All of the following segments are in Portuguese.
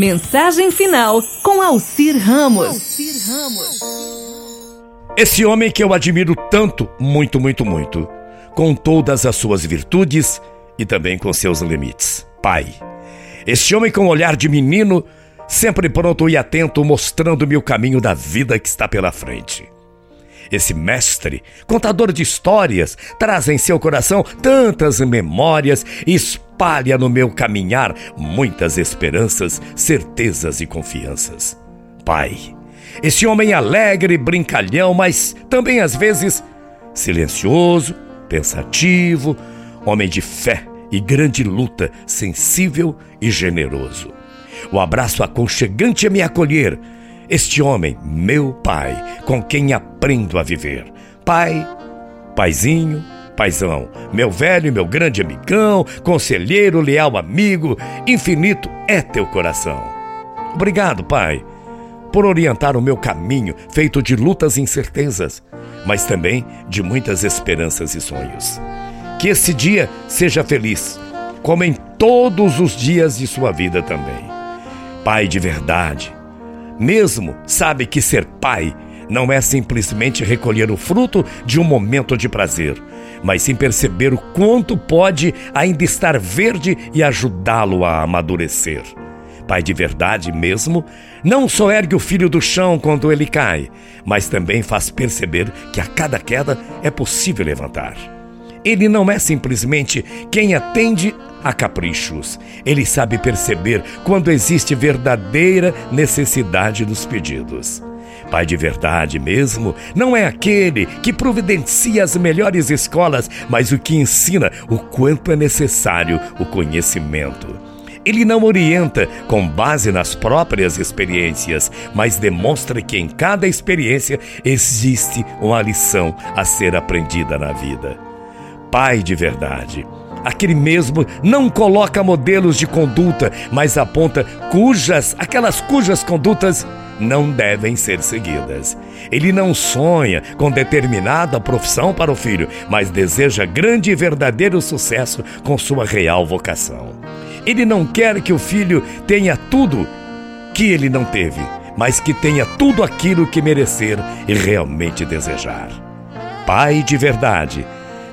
Mensagem final com Alcir Ramos. Esse homem que eu admiro tanto, muito, muito, muito, com todas as suas virtudes e também com seus limites. Pai. Este homem com olhar de menino, sempre pronto e atento, mostrando-me o caminho da vida que está pela frente. Esse mestre, contador de histórias, traz em seu coração tantas memórias e espalha no meu caminhar muitas esperanças, certezas e confianças. Pai, esse homem alegre, brincalhão, mas também às vezes silencioso, pensativo, homem de fé e grande luta, sensível e generoso. O abraço aconchegante a me acolher este homem, meu pai, com quem aprendo a viver. Pai, paizinho, paizão, meu velho e meu grande amigão, conselheiro, leal amigo, infinito é teu coração. Obrigado, pai, por orientar o meu caminho feito de lutas e incertezas, mas também de muitas esperanças e sonhos. Que esse dia seja feliz, como em todos os dias de sua vida também. Pai de verdade, mesmo sabe que ser pai não é simplesmente recolher o fruto de um momento de prazer, mas sim perceber o quanto pode ainda estar verde e ajudá-lo a amadurecer. Pai de verdade mesmo, não só ergue o filho do chão quando ele cai, mas também faz perceber que a cada queda é possível levantar. Ele não é simplesmente quem atende a caprichos. Ele sabe perceber quando existe verdadeira necessidade dos pedidos. Pai de verdade mesmo não é aquele que providencia as melhores escolas, mas o que ensina o quanto é necessário o conhecimento. Ele não orienta com base nas próprias experiências, mas demonstra que em cada experiência existe uma lição a ser aprendida na vida. Pai de verdade Aquele mesmo não coloca modelos de conduta, mas aponta cujas, aquelas cujas condutas não devem ser seguidas. Ele não sonha com determinada profissão para o filho, mas deseja grande e verdadeiro sucesso com sua real vocação. Ele não quer que o filho tenha tudo que ele não teve, mas que tenha tudo aquilo que merecer e realmente desejar. Pai de verdade,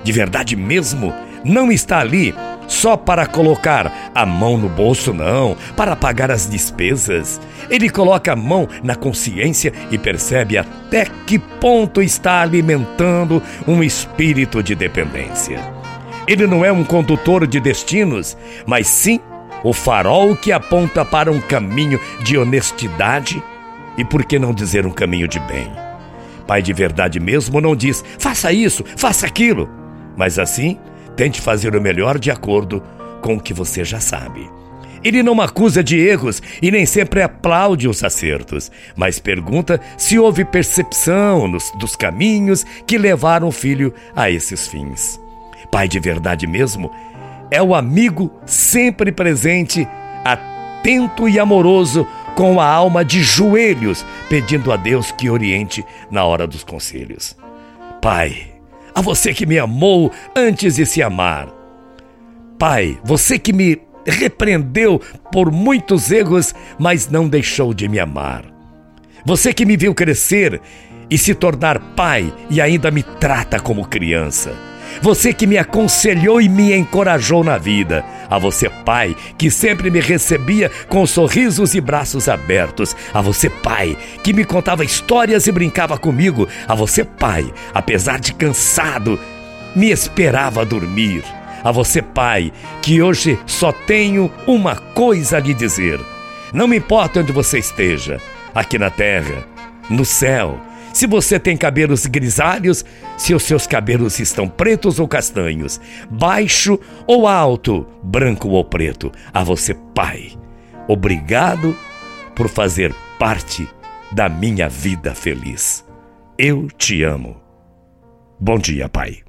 de verdade mesmo, não está ali só para colocar a mão no bolso, não, para pagar as despesas. Ele coloca a mão na consciência e percebe até que ponto está alimentando um espírito de dependência. Ele não é um condutor de destinos, mas sim o farol que aponta para um caminho de honestidade e, por que não dizer, um caminho de bem. Pai de verdade mesmo não diz, faça isso, faça aquilo, mas assim Tente fazer o melhor de acordo com o que você já sabe. Ele não acusa de erros e nem sempre aplaude os acertos, mas pergunta se houve percepção nos, dos caminhos que levaram o filho a esses fins. Pai de verdade mesmo é o amigo sempre presente, atento e amoroso, com a alma de joelhos, pedindo a Deus que oriente na hora dos conselhos. Pai, a você que me amou antes de se amar. Pai, você que me repreendeu por muitos erros, mas não deixou de me amar. Você que me viu crescer e se tornar pai e ainda me trata como criança. Você que me aconselhou e me encorajou na vida. A você, pai, que sempre me recebia com sorrisos e braços abertos. A você, pai, que me contava histórias e brincava comigo. A você, pai, apesar de cansado, me esperava dormir. A você, pai, que hoje só tenho uma coisa a lhe dizer. Não me importa onde você esteja, aqui na terra, no céu se você tem cabelos grisalhos, se os seus cabelos estão pretos ou castanhos, baixo ou alto, branco ou preto, a você, Pai, obrigado por fazer parte da minha vida feliz. Eu te amo. Bom dia, Pai.